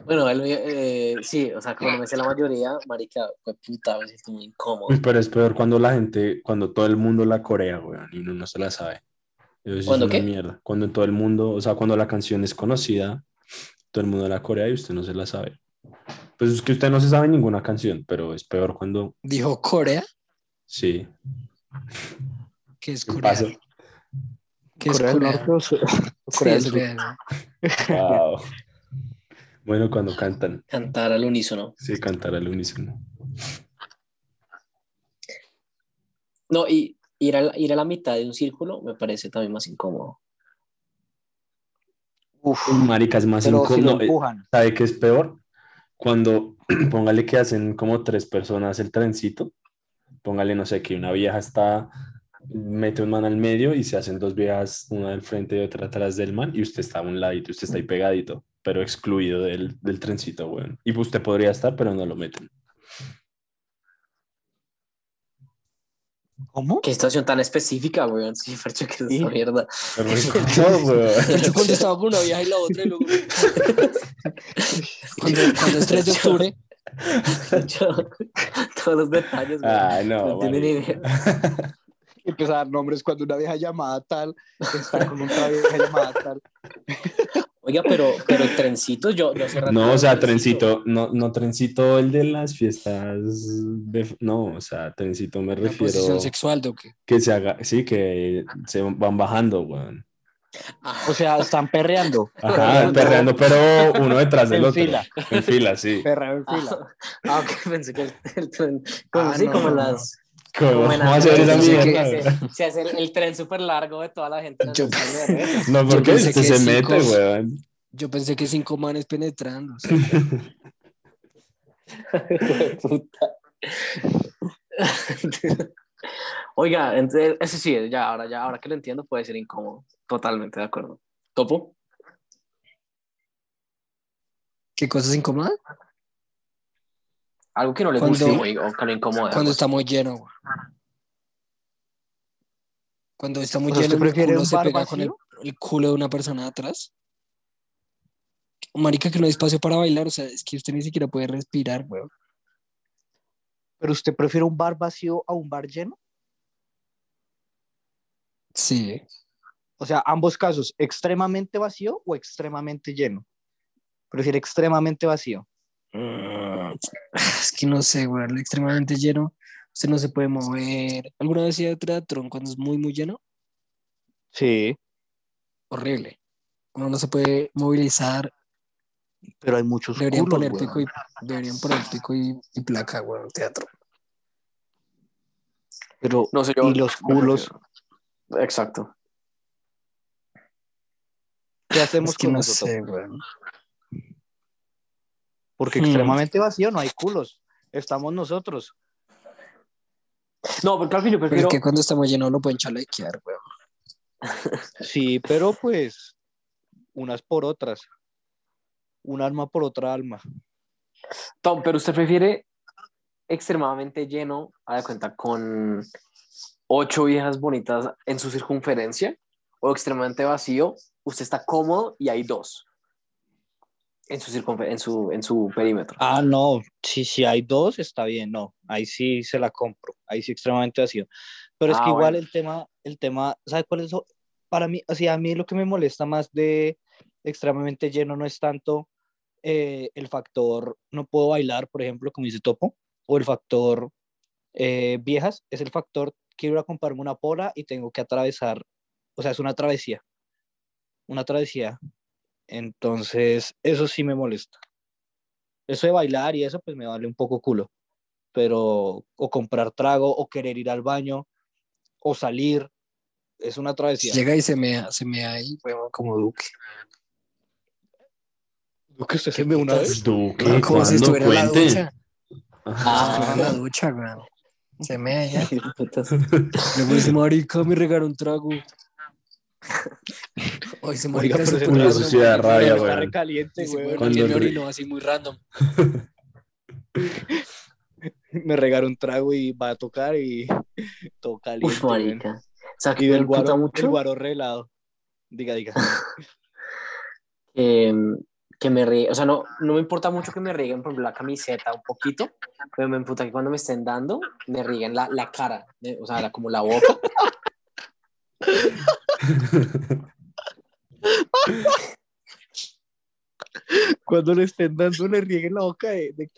Bueno, mío, eh, sí, o sea, cuando me sé la mayoría, marica, fue puta, me siento muy incómodo. Uy, pero es peor cuando la gente, cuando todo el mundo la corea, weón, y uno no se la sabe. Eso es ¿Cuándo una qué? mierda. Cuando todo el mundo, o sea, cuando la canción es conocida, todo el mundo la corea y usted no se la sabe. Pues es que usted no se sabe ninguna canción, pero es peor cuando Dijo Corea, sí. que es ¿Qué Corea. pasa? Que es Corea del Corea. Norte o o [laughs] Sí, Corea del es Sur. real. Wow. [laughs] Bueno, cuando cantan, Cantar al unísono. sí, cantar al unísono. No, y ir a, la- ir a la mitad de un círculo me parece también más incómodo. Uf, Marica, es más pero si lo incómodo. empujan. ¿Sabe qué es peor? Cuando, [clears throat] póngale que hacen como tres personas el trencito, póngale, no sé, que una vieja está, mete un man al medio y se hacen dos viejas, una del frente y otra atrás del man, y usted está a un ladito, usted está ahí pegadito, pero excluido del, del trencito, weón. Y usted podría estar, pero no lo meten. ¿Cómo? Qué situación tan específica, weón. Sí, Fercho, que es esa mierda. Pero no, [laughs] weón. Yo cuando estaba con una vieja y la otra, y luego. [laughs] cuando, cuando es 3 de octubre, Fercho, [laughs] todos los detalles, weón. Ay, no no, tiene ni idea. Empieza a dar nombres cuando una vieja llamada tal está con otra vieja llamada tal. Oiga, pero, pero trencitos, yo, yo hace rato No, o sea, trencito, no, no trencito el de las fiestas, de- no, o sea, trencito me la refiero posición sexual, ¿de qué? que se haga, sí, que se van bajando, weón. Ah, O sea, están perreando. [laughs] Ajá, perreando, pero uno detrás del En otro. fila. En fila, sí. Perreo en fila. Ah, ok, pensé que el, el tren, como, Ah, sí, no, como no, las... ¿Cómo a hacer esa mierda? Se, hace el, el tren súper largo de toda la gente. en Yo-. No, [laughs] porque este se cinco- mete, weón. Yo pensé que cinco manes penetrando. o sea, Puta. [laughs] Oiga, entonces, ese sí, ya ahora, ya ahora que lo entiendo puede ser incómodo. Totalmente de acuerdo. ¿Topo? ¿Qué cosas incómodas? Algo que no le Cuando- guste muy- o que lo incomode. Cuando está muy lleno. güey. Cuando está muy lleno, ¿usted el prefiere culo un se bar pega con el, culo de una persona atrás. Marica, que no hay espacio para bailar. O sea, es que usted ni siquiera puede respirar, weón. ¿Pero usted prefiere un bar vacío a un bar lleno? Sí. O sea, ambos casos, extremadamente vacío o extremadamente lleno. Prefiere extremadamente vacío. Mm, Es que no sé, weón. Extremadamente lleno. Usted no se puede mover. ¿Alguna vez iba a teatrón cuando es muy, muy lleno? Sí, Horrible. Uno no se puede movilizar. pero hay muchos Deberían culos, poner pico y, deberían poner pico y, y placa, weón, teatro. Pero, No sé, yo- y los culos, Exacto. ¿qué hacemos Es que con no eso? sé, Topo? Porque Hmm. extremadamente vacío no hay culos. Estamos nosotros. No, pero claro que yo Pero prefiero. es que cuando estamos llenos no pueden chalequear, weón. [laughs] Sí, pero pues unas por otras. Un alma por otra alma. Tom, pero usted prefiere extremadamente lleno, a de cuenta, con ocho viejas bonitas en su circunferencia, o extremadamente vacío, usted está cómodo y hay dos en su, en su, en su perímetro. Ah, no, sí, sí hay dos, está bien, no, ahí sí se la compro, ahí sí extremadamente vacío. Pero es Ah, que igual bueno. el tema, el tema, ¿sabe cuál es? Para mí, o sea, a mí lo que me molesta más de extremadamente lleno no es tanto eh, el factor no puedo bailar, por ejemplo, como dice Topo, o el factor eh, viejas, es el factor quiero ir a comprarme una pola y tengo que atravesar, o sea, es una travesía, una travesía. Entonces, eso sí me molesta. Eso de bailar y eso, pues me vale un poco culo. Pero, o comprar trago, o querer ir al baño, o salir, es una travesía. Llega y se mea, se mea ahí, como Duque. que usted se ve una vez. Duque, como si estuviera en la Cuente. ducha. Ah, en la ducha, weón. Se mea ya. [laughs] Putas. Luego dice, marica, me regaló un trago. [laughs] Oye, se puso- trago sí da rabia, Dice, weón. bueno, Cuando ¿quién me el- orinó así muy random? [laughs] [laughs] Me regaló un trago y va a tocar y todo caliente. Uf, marica. O sea, que Y me del guaro, mucho el guaro relado. Diga, diga. que, que me ríe. O sea, no, no me importa mucho que me rieguen por ejemplo, la camiseta un poquito, pero me importa que cuando me estén dando, me rieguen la, la cara, eh, o sea, la- como la boca. Cuando le estén dando, le rieguen la boca de, de-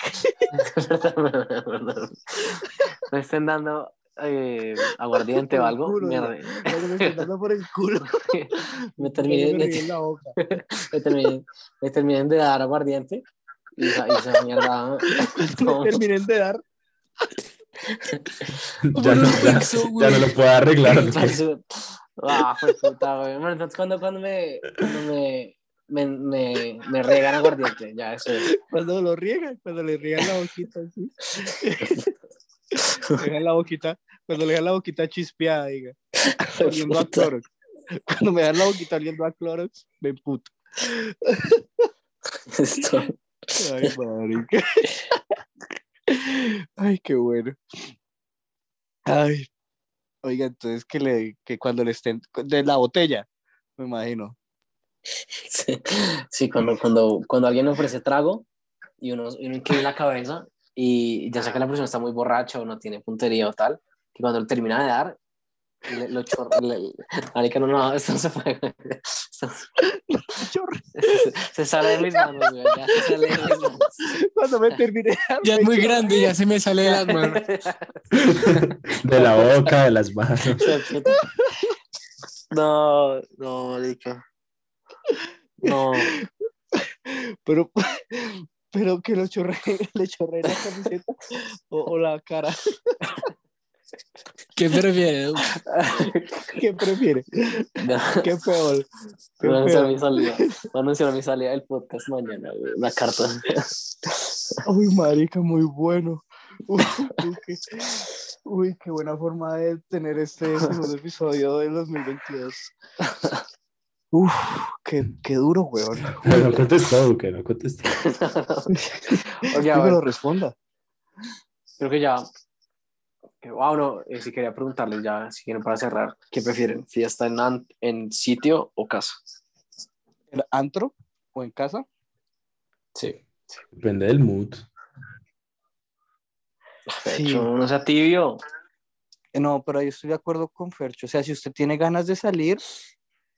me [laughs] estén dando eh, aguardiente o algo, culo, me, ¿no? re- cuando le estén dando por el culo. [laughs] me Cuando terminen, le me, la boca. [laughs] me terminen, me terminen de dar aguardiente y esa, y esa mierda. Le terminen de dar. ya, no, ya, ya no lo puedo arreglar. Ah, fue puta, güey. Bueno, entonces cuando, cuando me, cuando me, me, me, me riegan aguardiente, ya eso es. Cuando lo riegan, cuando le riegan la boquita así. le la boquita, cuando le dejan la boquita chispeada, diga. Oliendo a. Clorox. Cuando me dan la boquita oliendo a Clorox, me emputo. Esto- Ay, marica. Ay, qué bueno. Ay. Oiga, entonces que le, que cuando le estén, de la botella, me imagino. [laughs] Sí, sí, cuando, cuando, cuando alguien ofrece trago y uno, uno inclina la cabeza y ya sea que la persona está muy borracha o no tiene puntería o tal, que cuando él termina de dar, le, lo chorra. le- Marica, no, no, [laughs] esto no se puede. esto no se, se- sale de mis manos, güey, ya se sale de mis manos. Cuando me termine. Ya es muy grande, ya se me sale de las manos. [laughs] De la boca, de las manos. [laughs] No, no, marica. No, Pero, pero que lo chorre, le chorre la camiseta o, o la cara. ¿Qué prefiere? [laughs] ¿Qué prefiere? no. [laughs] ¿Qué peor? ¿Qué Voy a mi salida. Voy a anunciar mi salida del podcast mañana, güey. Una carta. [laughs] Uy, marica, muy bueno. Uy, uy, qué, uy, qué buena forma de tener este segundo episodio del 2022. Uf, qué, qué duro, weón. No, no contestó, Duque, no contestó. Oye, que a me ver, lo responda. creo que ya. Que- Wow, no, eh, si quería preguntarles ya, si quieren para cerrar, ¿qué prefieren? ¿Fiesta en, an- en sitio o casa? ¿El antro o en casa? Sí. Depende del mood. Sí. Fercho, no sea tibio. Eh, No, pero yo estoy de acuerdo con Fercho. O sea, si usted tiene ganas de salir,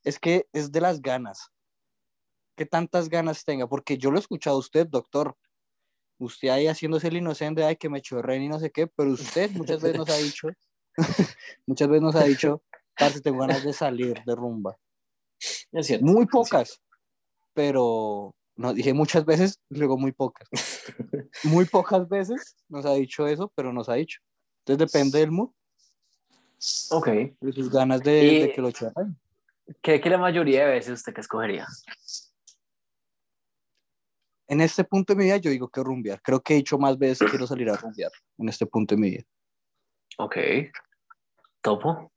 es que es de las ganas. Que tantas ganas tenga, porque yo lo he escuchado a usted, doctor. Usted ahí haciéndose el inocente, ay, que me chorren y no sé qué, pero usted muchas veces nos ha dicho, [laughs] muchas veces nos ha dicho, parce, tengo ganas de salir de rumba. Es cierto. Muy pocas, pero no dije muchas veces, luego muy pocas. Muy pocas veces nos ha dicho eso, pero nos ha dicho. Entonces depende del mood, Ok. de sus ganas de, de que lo chorren. ¿Cree que la mayoría de veces usted qué escogería? En este punto de mi vida yo digo que rumbear. Creo que he dicho más veces quiero salir a rumbear en este punto de mi vida. Ok. ¿Topo?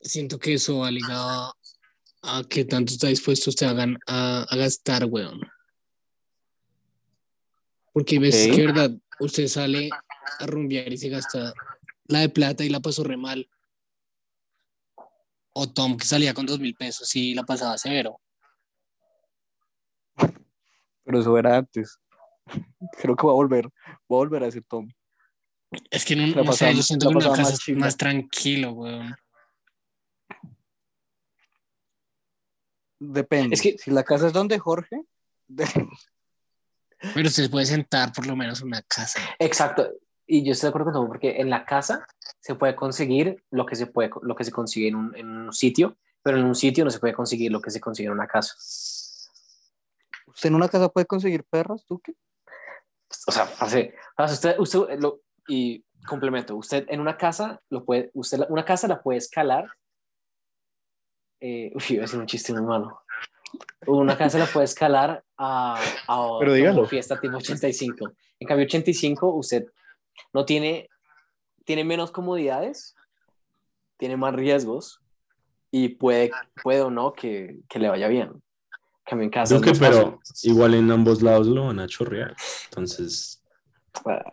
Siento que eso va ligado a qué tanto está dispuesto usted a, gan- a, a gastar, weón. Porque ves Ok. que, verdad, usted sale a rumbear y se gasta la de plata y la pasó re mal. O Tom, que salía con dos mil pesos y la pasaba severo. Pero eso era antes. [laughs] Creo que voy a volver, voy a volver a ese Tom. Es que en un, La no sé, pasaba- yo siento la que una casa más más tranquilo, weón. Depende. Es que- si la casa es donde Jorge, de- Pero usted puede sentar por lo menos en una casa. Exacto. Y yo estoy de acuerdo con Topo porque en la casa se puede conseguir lo que se, puede, lo que se consigue en un, en un sitio, pero en un sitio no se puede conseguir lo que se consigue en una casa. ¿Usted en una casa puede conseguir perros, tú qué? O sea, o sea, usted, usted lo, y complemento, usted en una casa lo puede, usted la- una casa la puede escalar. Eh, [laughs] uy, iba a decir un chiste muy malo. Una casa la puede escalar a, a Pero dígalo. como fiesta tipo 85. En cambio, 85, usted no tiene, tiene menos comodidades, tiene más riesgos y puede, puede o no que, que le vaya bien. Cambio, en casa. Duque, pero igual en ambos lados lo van a chorrear. Entonces, ¿para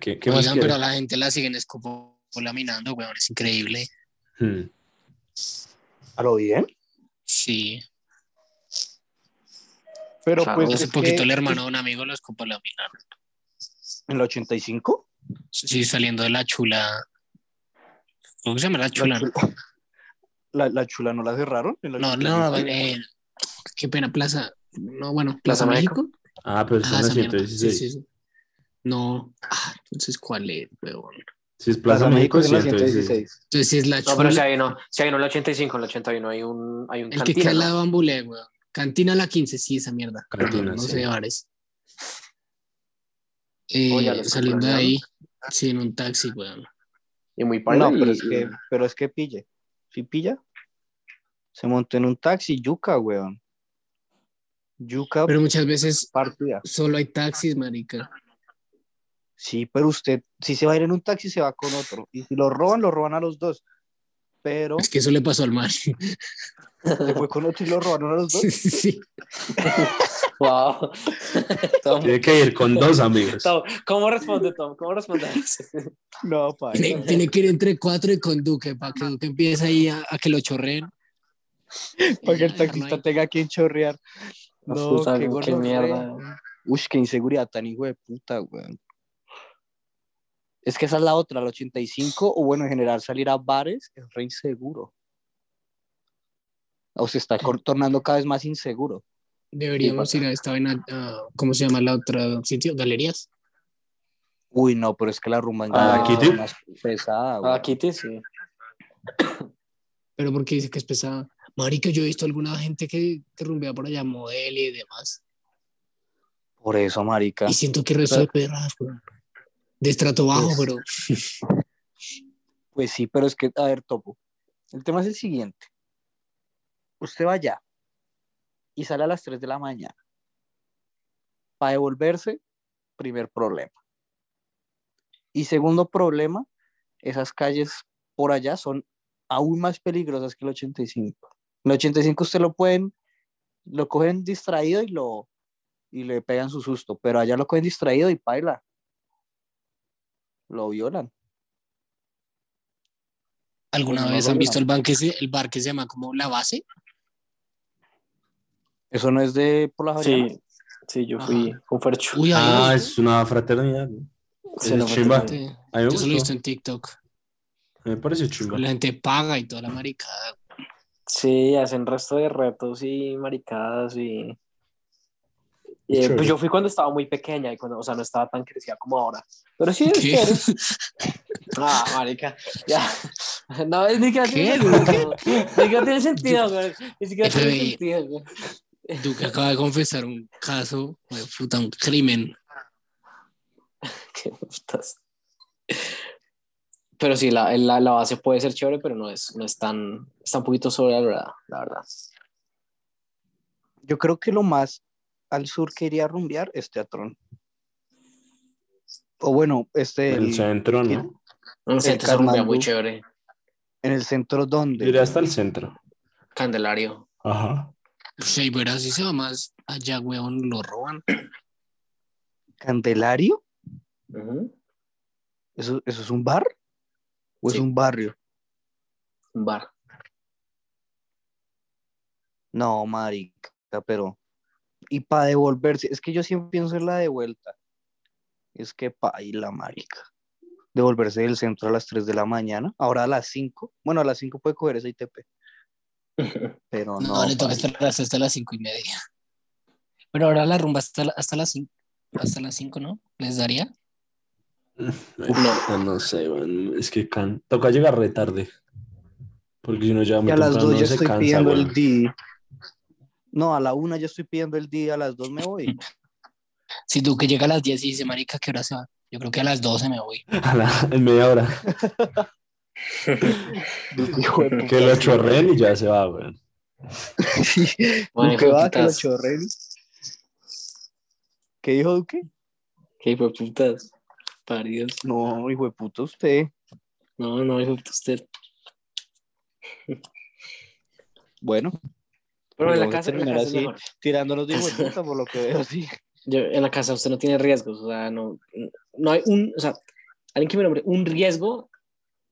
qué, qué más Oigan, pero a la gente la siguen escopolaminando, weón. Es increíble. Hmm. ¿A lo bien? Sí. Pero Claro, pues Hace poquito que el hermano de un amigo lo escopolaminaron. en el 85 Sí, saliendo de la chula. ¿Cómo se llama la chula? la chula, [laughs] la, la chula no la cerraron. en No, no, 85? eh, qué pena, Plaza. No, bueno, Plaza Plaza México. México. Ah, pero Ah, las esa mierda. 116. Sí, sí, sí. No. Ah, entonces, ¿cuál es, weón? Si es Plaza, Plaza México, México es en la 116. 116. Entonces, si es la No, chula. pero si hay no, si hay no en el 85, en el 81 hay un, hay un el que cantina, queda al ¿no? lado de Bambulé, weón. Cantina la 15, sí, esa mierda. Cantina, no sí. sé bares. Eh, Oh, los saliendo de ahí, sí, en un taxi, weón. Y muy paila No, y- pero es y- que, pero es que pille. Si pilla, Se montó en un taxi, yuca, weón. Yuca, Pero muchas veces partida. solo hay taxis, marica. Sí, pero usted, si se va a ir en un taxi, se va con otro. Y si lo roban, lo roban a los dos. Pero Es que eso le pasó al man. se fue con otro y lo robaron a los dos. sí. Wow. Tom, Tiene que ir con dos amigos. Tom, ¿Cómo responde Tom? ¿Cómo responde? No, pa. Tiene, tiene que ir entre cuatro y con Duque para que Duque empiece ahí a, a que lo chorreen. Para que el taxista tenga quien chorrear. No, qué, qué gonorrea. mierda. Uy, qué inseguridad tan hijo de puta, weón. Es que esa es la otra, el 85, o bueno, en general salir a bares es re inseguro. O se está tornando cada vez más inseguro. Deberíamos ir a esta vaina, a- ¿cómo se llama la otra sitio? ¿Galerías? Uy, no, pero es que la rumba en ¿A la Galerías Kitty? es más pesada, weón. Ah, Kitty, sí. Pero porque dice que es pesada. Marica, yo he visto alguna gente que, que rumbea por allá, modelo y demás. Por eso, marica. Y siento que resto de perras. De estrato bajo, Pues- pero [laughs] Pues sí, pero es que, a ver, Topo, el tema es el siguiente. Usted va allá y sale a las 3 de la mañana. Para devolverse, primer problema. Y segundo problema, esas calles por allá son aún más peligrosas que el 85. En el 85 usted lo pueden, lo cogen distraído y lo y le pegan su susto, pero allá lo cogen distraído y paila. Lo violan. ¿alguna Pues no vez han visto el, bar que se, el bar que se llama como La Base? Eso no es de por la Javeriana? Sí, sí, yo fui un fercho. Uy, Ah, es una fraternidad. ¿no? Sí, es chimba. fue- Sí, A mí me Yo solo he visto en TikTok. Me pareció chimba. La gente paga y toda la maricada. Sí, hacen resto de retos y maricadas y... eh, pues yo fui cuando estaba muy pequeña y cuando, o sea, no estaba tan crecida como ahora. Pero sí, es. [laughs] Ah, marica, ya. [laughs] No, es ni que ¿Qué, tiene güey? sentido. Ni que tiene sentido, güey. Ni siquiera tiene sentido, güey. Duque acaba de confesar un caso, de puta, un crimen. [laughs] Qué putas. Pero sí, la, la, la base puede ser chévere, pero no es, no es tan, está un poquito sobrevalorada, la verdad. Yo creo que lo más al sur que iría a rumbear es Teatrón. O bueno, este El el- centro. ¿no? Un centro se rumbea muy chévere. en el centro Yo donde. Iré hasta el centro. Candelario. Ajá. Ahí verás si se va más allá, weón, lo roban. ¿Candelario? ¿Eso, eso es un bar? ¿O Sí. es un barrio? Un bar. No, marica, pero. Y para devolverse, es que yo siempre pienso en la de vuelta. Es que la marica. Devolverse del centro a las 3 de la mañana, ahora a las 5. Bueno, a las 5 puede coger ese ITP, [laughs] pero No, no. le toca esperar hasta las cinco y media. Pero ahora la rumba hasta, la- hasta las cinco, hasta las cinco, ¿no? ¿Les daría? No, no sé, weón. Es que can... toca llegar re tarde. Porque si no ya Y muy a las 2 ya se estoy cansa, pidiendo el día. No, a la 1 ya estoy pidiendo el día, a las 2 me voy. [laughs] Si Duque llega a las 10 y dice, marica, ¿qué hora se va? Yo creo que a las 12 me voy. [laughs] A la- en media hora. Que lo chorren y ya se va, weón. [laughs] Bueno, Duque va, que lo chorren. ¿Qué dijo Duque? Qué hijo de putas. Paridos. No, hijo de puta usted. No, no, hijo de puta usted. Bueno, Pero en la casa, en la casa es así. mejor. tirándonos de hijo [laughs] de puta por lo que veo, sí. Yo, en la casa usted no tiene riesgos, o sea, no, no hay un, o sea, alguien que me nombre un riesgo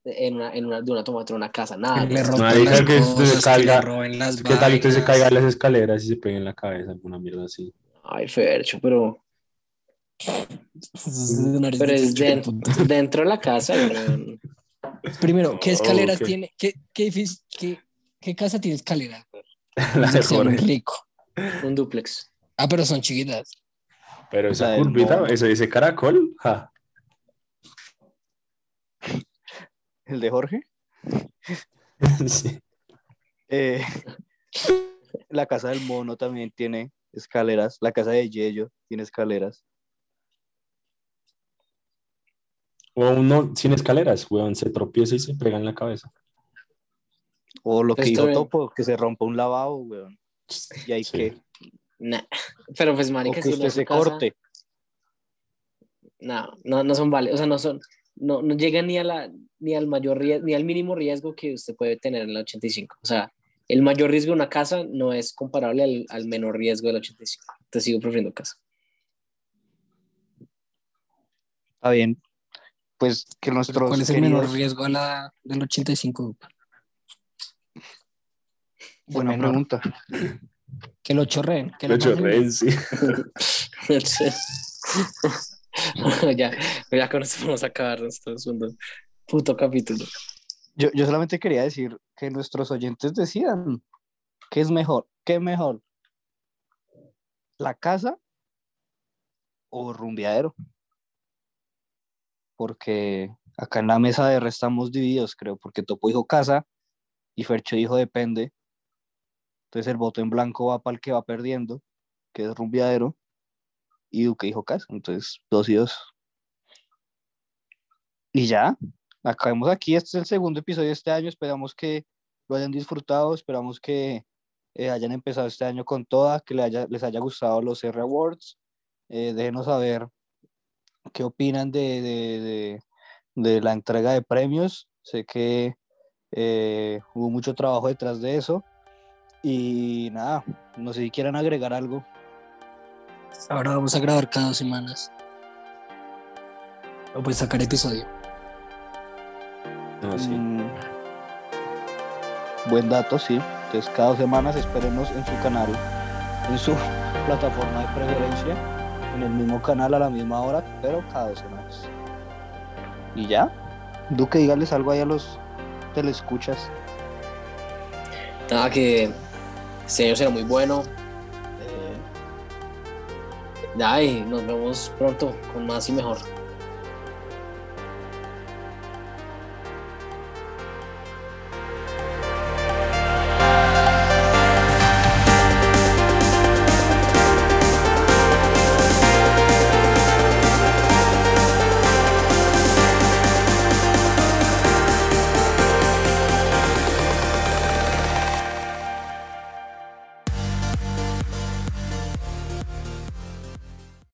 en una, en una, de una toma de una casa, nada. Que le rompan las que usted cosas, caiga- que las ¿Qué tal que se caiga las escaleras y se pegue en la cabeza alguna mierda así? Ay, Fercho, pero, pero de es chucho, dentro, de la casa. Primero, ¿qué escaleras ok. tiene? ¿Qué, qué, edificio- qué, qué casa tiene escaleras? [laughs] La de Jorge. rico. un duplex. Ah, pero son chiquitas. Pero esa curvita, ese, ese caracol, ja. El de Jorge. [laughs] Sí. Eh, [laughs] la casa del mono también tiene escaleras. La casa de Yello tiene escaleras. O uno sin escaleras, weón, se tropieza y se pega en la cabeza. O lo que Pues dijo bien. Topo, que se rompa un lavabo, weón. Y hay Sí. que. Nah. [laughs] Pero pues, O marica, que si usted se casa- corte. No, no, no son válidos, o sea, no son, no, no llegan ni a la, ni al mayor riesgo, ni al mínimo riesgo que usted puede tener en la 85. O sea, el mayor riesgo de una casa no es comparable al, al menor riesgo del 85. Te sigo prefiriendo casa. Está bien. Pues que nuestros ¿Cuál es el menor riesgo de la, del 85? Buena menor. pregunta. [laughs] Que lo chorreen. Que Lo lo chorreen, sí. [laughs] ya, ya con esto vamos a acabar nuestro segundo puto capítulo. Yo, yo solamente quería decir que nuestros oyentes decidan qué es mejor, qué es mejor, la casa o rumbeadero. Porque acá en la mesa de R estamos divididos, creo, porque Topo dijo casa y Fercho dijo depende. Entonces el voto en blanco va para el que va perdiendo, que es rumbeadero, y Duque dijo casa, entonces dos y dos. Y ya, acabemos aquí. Este es el segundo episodio de este año. Esperamos que lo hayan disfrutado. Esperamos que eh, hayan empezado este año con toda, que les haya gustado los R Awards. Eh, déjenos saber qué opinan de, de- de- de la entrega de premios. Sé que eh, hubo mucho trabajo detrás de eso. Y nada, no sé si quieran agregar algo. Ahora vamos a grabar cada dos semanas. O pues sacar episodio. No, sí. Mm, buen dato, sí. Entonces, cada dos semanas espérenos en su canal, en su [laughs] plataforma de preferencia, en el mismo canal a la misma hora, pero cada dos semanas. Y ya, Duque, dígales algo ahí a los telescuchas. Nada, que este año será muy bueno. Eh, ya, y nos vemos pronto con más y mejor.